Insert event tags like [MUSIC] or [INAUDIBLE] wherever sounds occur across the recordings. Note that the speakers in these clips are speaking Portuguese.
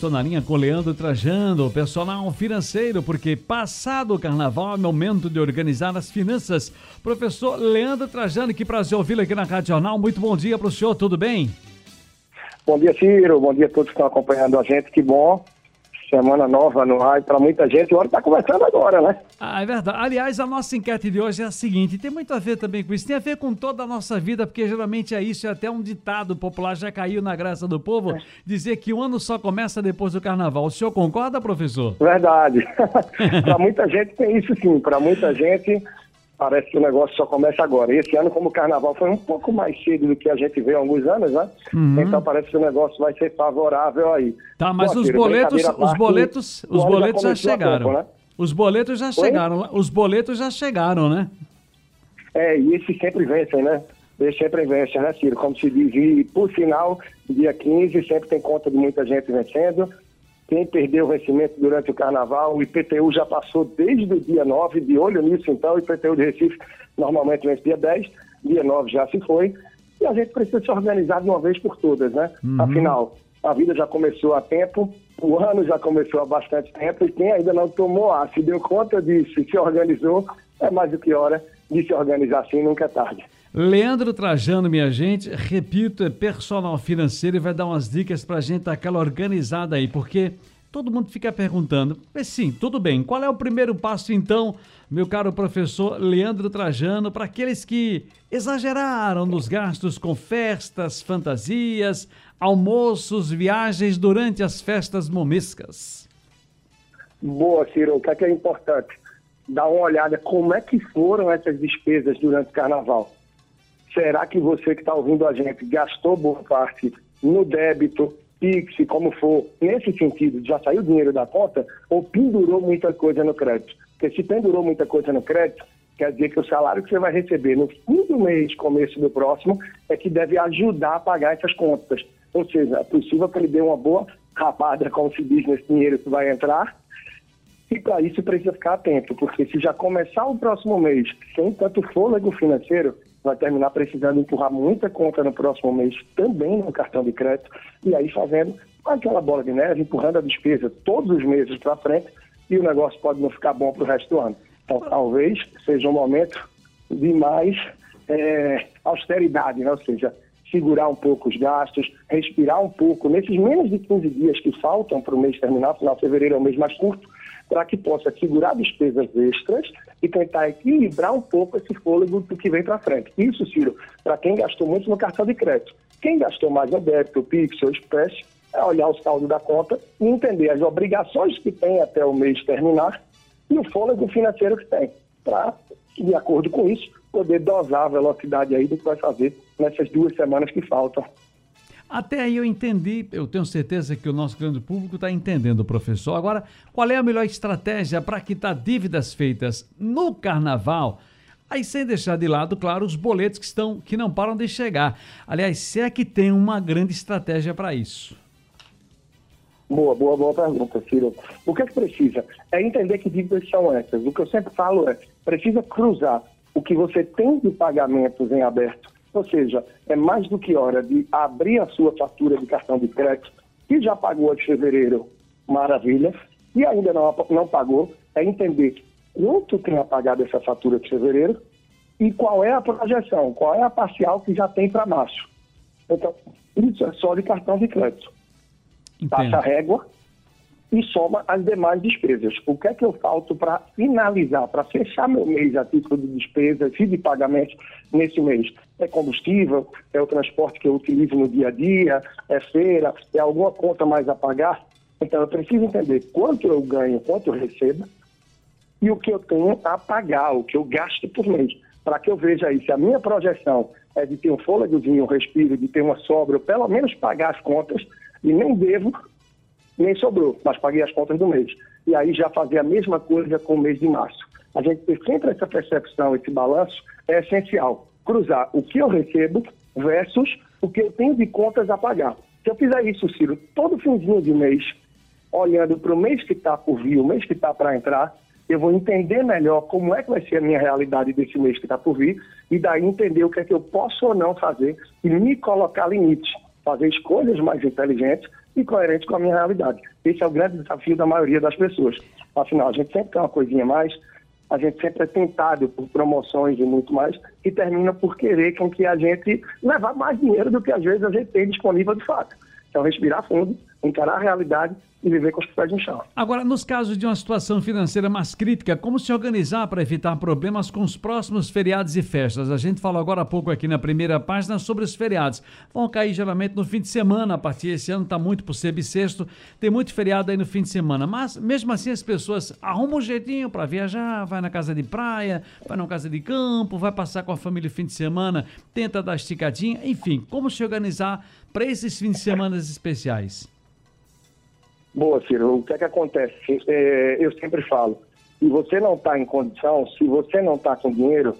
Estou na linha com Leandro Trajando, personal financeiro, porque passado o carnaval é momento de organizar as finanças. Professor Leandro Trajando, que prazer ouvi-lo aqui na Rádio Jornal. Muito bom dia para o senhor, tudo bem? Bom dia, Ciro. Bom dia a todos que estão acompanhando a gente. Que bom Semana nova no ar para muita gente. O ano está começando agora, né? Ah, é verdade. Aliás, a nossa enquete de hoje é a seguinte: tem muito a ver também com isso. Tem a ver com toda a nossa vida, porque geralmente é isso. É até um ditado popular, já caiu na graça do povo, é. dizer que o ano só começa depois do carnaval. O senhor concorda, professor? Verdade. [LAUGHS] para muita gente tem isso sim. Para muita gente parece que o negócio só começa agora. Esse ano, como o carnaval foi um pouco mais cedo do que a gente vê há alguns anos, né? Uhum. Então parece que o negócio vai ser favorável aí. Tá, mas Pô, os, boletos, os boletos, os boletos já chegaram. Tempo, né? Os boletos já Oi? chegaram. Os boletos já chegaram, né? É, e esses sempre vencem, né? Eles sempre vencem, né, Ciro? Como se diz, e por sinal, dia 15 sempre tem conta de muita gente vencendo. Quem perdeu o vencimento durante o carnaval, o IPTU já passou desde o dia 9, de olho nisso, então, o IPTU de Recife normalmente vence dia 10, dia 9 já se foi, e a gente precisa se organizar de uma vez por todas, né? Uhum. Afinal, a vida já começou há tempo, o ano já começou há bastante tempo, e quem ainda não tomou ar, se deu conta disso e se organizou, é mais do que hora de se organizar assim, nunca é tarde. Leandro Trajano, minha gente, repito, é personal financeiro e vai dar umas dicas para a gente aquela organizada aí, porque todo mundo fica perguntando. Mas sim, tudo bem. Qual é o primeiro passo então, meu caro professor Leandro Trajano, para aqueles que exageraram nos gastos com festas, fantasias, almoços, viagens durante as festas momescas? Boa, Ciro. O que é, que é importante? Dar uma olhada como é que foram essas despesas durante o carnaval Será que você que está ouvindo a gente gastou boa parte no débito, Pix, como for, nesse sentido, já saiu dinheiro da conta ou pendurou muita coisa no crédito? Porque se pendurou muita coisa no crédito, quer dizer que o salário que você vai receber no fim do mês, começo do próximo, é que deve ajudar a pagar essas contas. Ou seja, é possível que ele dê uma boa rapada, como se diz, nesse dinheiro que vai entrar. E para isso precisa ficar atento, porque se já começar o próximo mês sem tanto fôlego financeiro, vai terminar precisando empurrar muita conta no próximo mês também no cartão de crédito e aí fazendo aquela bola de neve, empurrando a despesa todos os meses para frente e o negócio pode não ficar bom para o resto do ano. Então, talvez seja um momento de mais é, austeridade, né? ou seja, segurar um pouco os gastos, respirar um pouco nesses menos de 15 dias que faltam para o mês terminar, final de fevereiro é o mês mais curto, para que possa segurar despesas extras e tentar equilibrar um pouco esse fôlego do que vem para frente. Isso, Ciro, para quem gastou muito no cartão de crédito. Quem gastou mais no débito, Pix ou Express, é olhar o saldo da conta e entender as obrigações que tem até o mês terminar e o fôlego financeiro que tem, para, de acordo com isso, poder dosar a velocidade aí do que vai fazer nessas duas semanas que faltam até aí eu entendi, eu tenho certeza que o nosso grande público está entendendo, professor. Agora, qual é a melhor estratégia para quitar dívidas feitas no carnaval? Aí sem deixar de lado, claro, os boletos que estão que não param de chegar. Aliás, se é que tem uma grande estratégia para isso. Boa, boa, boa pergunta, Ciro. O que é que precisa? É entender que dívidas são essas. O que eu sempre falo é, precisa cruzar o que você tem de pagamentos em aberto ou seja, é mais do que hora de abrir a sua fatura de cartão de crédito, que já pagou de fevereiro, maravilha, e ainda não, não pagou, é entender quanto tem apagado essa fatura de fevereiro e qual é a projeção, qual é a parcial que já tem para março. Então, isso é só de cartão de crédito. Entendo. Passa a régua, e soma as demais despesas. O que é que eu falto para finalizar, para fechar meu mês a título de despesas e de pagamento nesse mês? É combustível, é o transporte que eu utilizo no dia a dia, é feira, é alguma conta mais a pagar? Então eu preciso entender quanto eu ganho, quanto eu recebo e o que eu tenho a pagar, o que eu gasto por mês. Para que eu veja aí se a minha projeção é de ter um fôlegozinho, um respiro, de ter uma sobra, ou pelo menos pagar as contas, e nem devo nem sobrou, mas paguei as contas do mês. E aí já fazer a mesma coisa com o mês de março. A gente ter sempre essa percepção, esse balanço, é essencial. Cruzar o que eu recebo versus o que eu tenho de contas a pagar. Se eu fizer isso, Ciro, todo finzinho de mês, olhando para o mês que está por vir, o mês que está para entrar, eu vou entender melhor como é que vai ser a minha realidade desse mês que está por vir, e daí entender o que é que eu posso ou não fazer e me colocar limites, fazer escolhas mais inteligentes e coerente com a minha realidade. Esse é o grande desafio da maioria das pessoas. Afinal, a gente sempre quer uma coisinha mais, a gente sempre é tentado por promoções e muito mais, e termina por querer com que a gente levar mais dinheiro do que às vezes a gente tem disponível de fato. Então, respirar fundo, encarar a realidade e viver com os pés no chão. Agora, nos casos de uma situação financeira mais crítica, como se organizar para evitar problemas com os próximos feriados e festas? A gente falou agora há pouco aqui na primeira página sobre os feriados. Vão cair geralmente no fim de semana, a partir desse ano está muito por ser bissexto, tem muito feriado aí no fim de semana, mas mesmo assim as pessoas arrumam um jeitinho para viajar, vai na casa de praia, vai na casa de campo, vai passar com a família o fim de semana, tenta dar esticadinha, enfim, como se organizar para esses fins de semana especiais? Boa, Ciro. O que é que acontece? É, eu sempre falo, se você não está em condição, se você não está com dinheiro,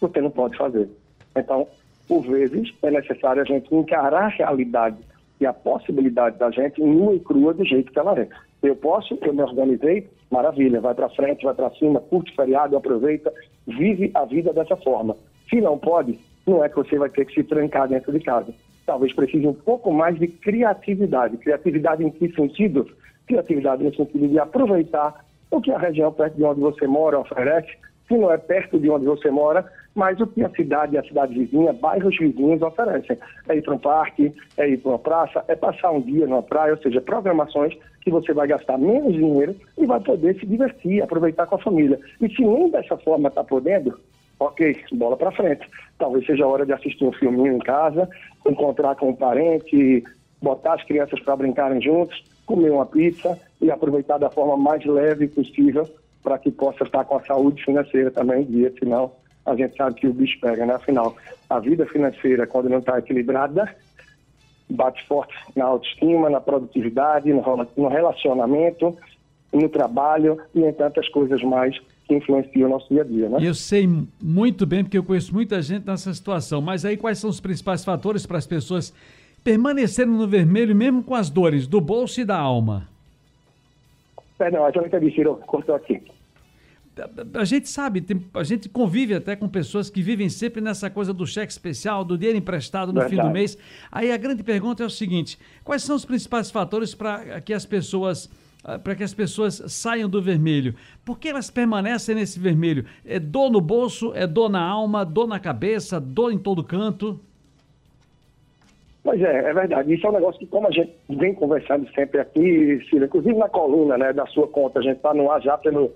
você não pode fazer. Então, por vezes, é necessário a gente encarar a realidade e a possibilidade da gente nua e crua do jeito que ela é. Eu posso, eu me organizei, maravilha, vai para frente, vai para cima, curte feriado, aproveita, vive a vida dessa forma. Se não pode, não é que você vai ter que se trancar dentro de casa talvez precise um pouco mais de criatividade. Criatividade em que sentido? Criatividade no sentido de aproveitar o que a região perto de onde você mora oferece, que não é perto de onde você mora, mas o que a cidade a cidade vizinha, bairros vizinhos oferecem. É ir para um parque, é ir para uma praça, é passar um dia numa praia, ou seja, programações que você vai gastar menos dinheiro e vai poder se divertir, aproveitar com a família. E se nem dessa forma está podendo, ok, bola para frente. Talvez seja a hora de assistir um filminho em casa, encontrar com um parente, botar as crianças para brincarem juntos, comer uma pizza e aproveitar da forma mais leve possível para que possa estar com a saúde financeira também em dia, senão a gente sabe que o bicho pega, né? Afinal, a vida financeira, quando não está equilibrada, bate forte na autoestima, na produtividade, no relacionamento, no trabalho e em tantas coisas mais que influencia o nosso dia a dia. Né? Eu sei muito bem, porque eu conheço muita gente nessa situação, mas aí quais são os principais fatores para as pessoas permanecerem no vermelho, mesmo com as dores do bolso e da alma? Perdão, não entendi, Ciro, cortou aqui. A gente sabe, tem, a gente convive até com pessoas que vivem sempre nessa coisa do cheque especial, do dinheiro emprestado no Verdade. fim do mês. Aí a grande pergunta é o seguinte: quais são os principais fatores para que as pessoas para que as pessoas saiam do vermelho. Por que elas permanecem nesse vermelho? É dor no bolso, é dor na alma, dor na cabeça, dor em todo canto? Pois é, é verdade. Isso é um negócio que, como a gente vem conversando sempre aqui, inclusive na coluna né, da sua conta, a gente está no ar já pelo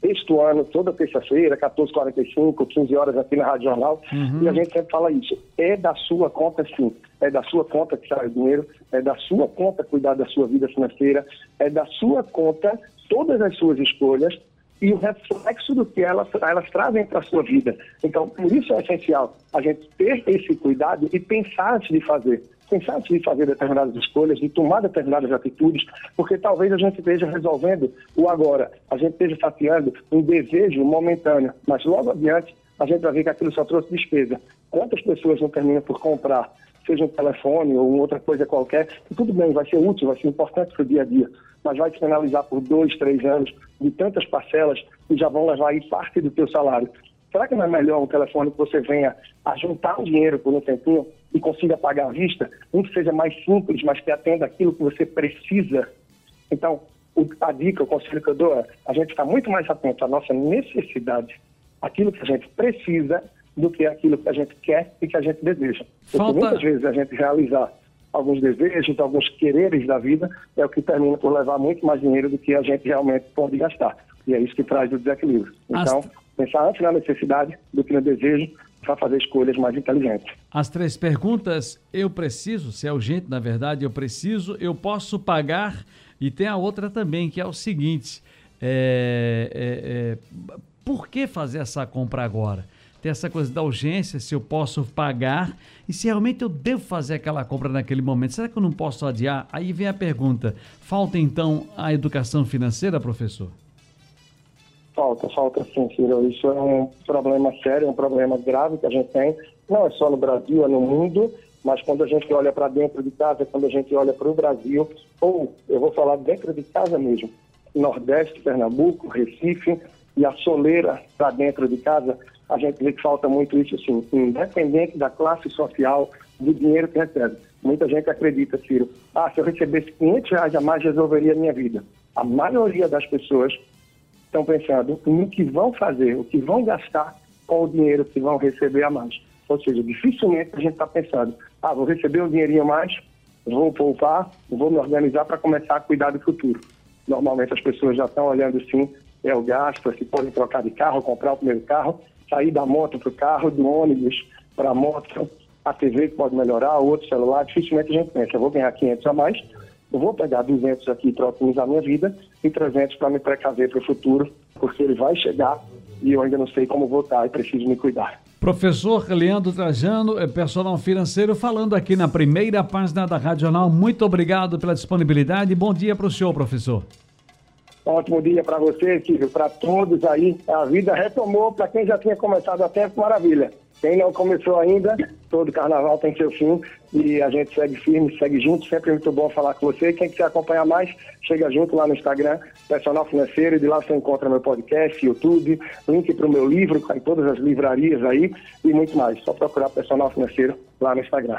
sexto ano, toda terça-feira, 14h45, 15 horas aqui na Rádio Jornal, uhum. e a gente sempre fala isso. É da sua conta, sim. É da sua conta que sai o dinheiro, é da sua conta cuidar da sua vida financeira, é da sua conta todas as suas escolhas e o reflexo do que elas, elas trazem para a sua vida. Então, por isso é essencial a gente ter esse cuidado e pensar antes de fazer pensar antes de fazer determinadas escolhas, de tomar determinadas atitudes, porque talvez a gente esteja resolvendo o agora, a gente esteja saciando um desejo momentâneo, mas logo adiante a gente vai ver que aquilo só trouxe despesa. Quantas pessoas não terminam por comprar, seja um telefone ou outra coisa qualquer, que tudo bem, vai ser útil, vai ser importante para o dia a dia, mas vai te penalizar por dois, três anos de tantas parcelas que já vão levar aí parte do teu salário. Será que não é melhor um telefone que você venha a juntar o dinheiro por um tempinho e consiga pagar à vista? Um que seja mais simples, mas que atenda aquilo que você precisa. Então, a dica, o conselho que eu dou é a gente ficar muito mais atento à nossa necessidade, aquilo que a gente precisa, do que aquilo que a gente quer e que a gente deseja. Falta... Porque muitas vezes a gente realizar alguns desejos, alguns quereres da vida, é o que termina por levar muito mais dinheiro do que a gente realmente pode gastar. E é isso que traz o desequilíbrio. Então, As pensar antes na necessidade do que no desejo para fazer escolhas mais inteligentes. As três perguntas, eu preciso, se é urgente, na verdade, eu preciso, eu posso pagar, e tem a outra também, que é o seguinte, é, é, é, por que fazer essa compra agora? Tem essa coisa da urgência, se eu posso pagar e se realmente eu devo fazer aquela compra naquele momento. Será que eu não posso adiar? Aí vem a pergunta: falta então a educação financeira, professor? Falta, falta sim, Ciro. Isso é um problema sério, um problema grave que a gente tem, não é só no Brasil, é no mundo, mas quando a gente olha para dentro de casa, quando a gente olha para o Brasil, ou eu vou falar dentro de casa mesmo, Nordeste, Pernambuco, Recife e a soleira para dentro de casa, a gente vê que falta muito isso, assim, independente da classe social, do dinheiro que recebe. Muita gente acredita, Ciro, ah, se eu recebesse 500 reais a mais, resolveria a minha vida. A maioria das pessoas estão pensando no que vão fazer, o que vão gastar com o dinheiro que vão receber a mais. Ou seja, dificilmente a gente está pensando, ah, vou receber um dinheirinho a mais, vou poupar, vou me organizar para começar a cuidar do futuro. Normalmente as pessoas já estão olhando sim, é o gasto, se podem trocar de carro, comprar o primeiro carro, sair da moto para o carro, do ônibus para a moto, a TV que pode melhorar, outro celular, dificilmente a gente pensa, vou ganhar 500 a mais, eu vou pegar 200 aqui para otimizar minha vida e 300 para me precaver para o futuro, porque ele vai chegar e eu ainda não sei como votar e preciso me cuidar. Professor Leandro Trajano, é personal financeiro, falando aqui na primeira página da Rádio Jornal. Muito obrigado pela disponibilidade. Bom dia para o senhor, professor. Ótimo dia para você, Silvio, para todos aí. A vida retomou para quem já tinha começado a tempo, maravilha. Quem não começou ainda, todo carnaval tem seu fim e a gente segue firme, segue junto. Sempre muito bom falar com você. Quem quiser acompanhar mais, chega junto lá no Instagram, Personal Financeiro, de lá você encontra meu podcast, YouTube, link para o meu livro, está em todas as livrarias aí e muito mais. Só procurar Personal Financeiro lá no Instagram.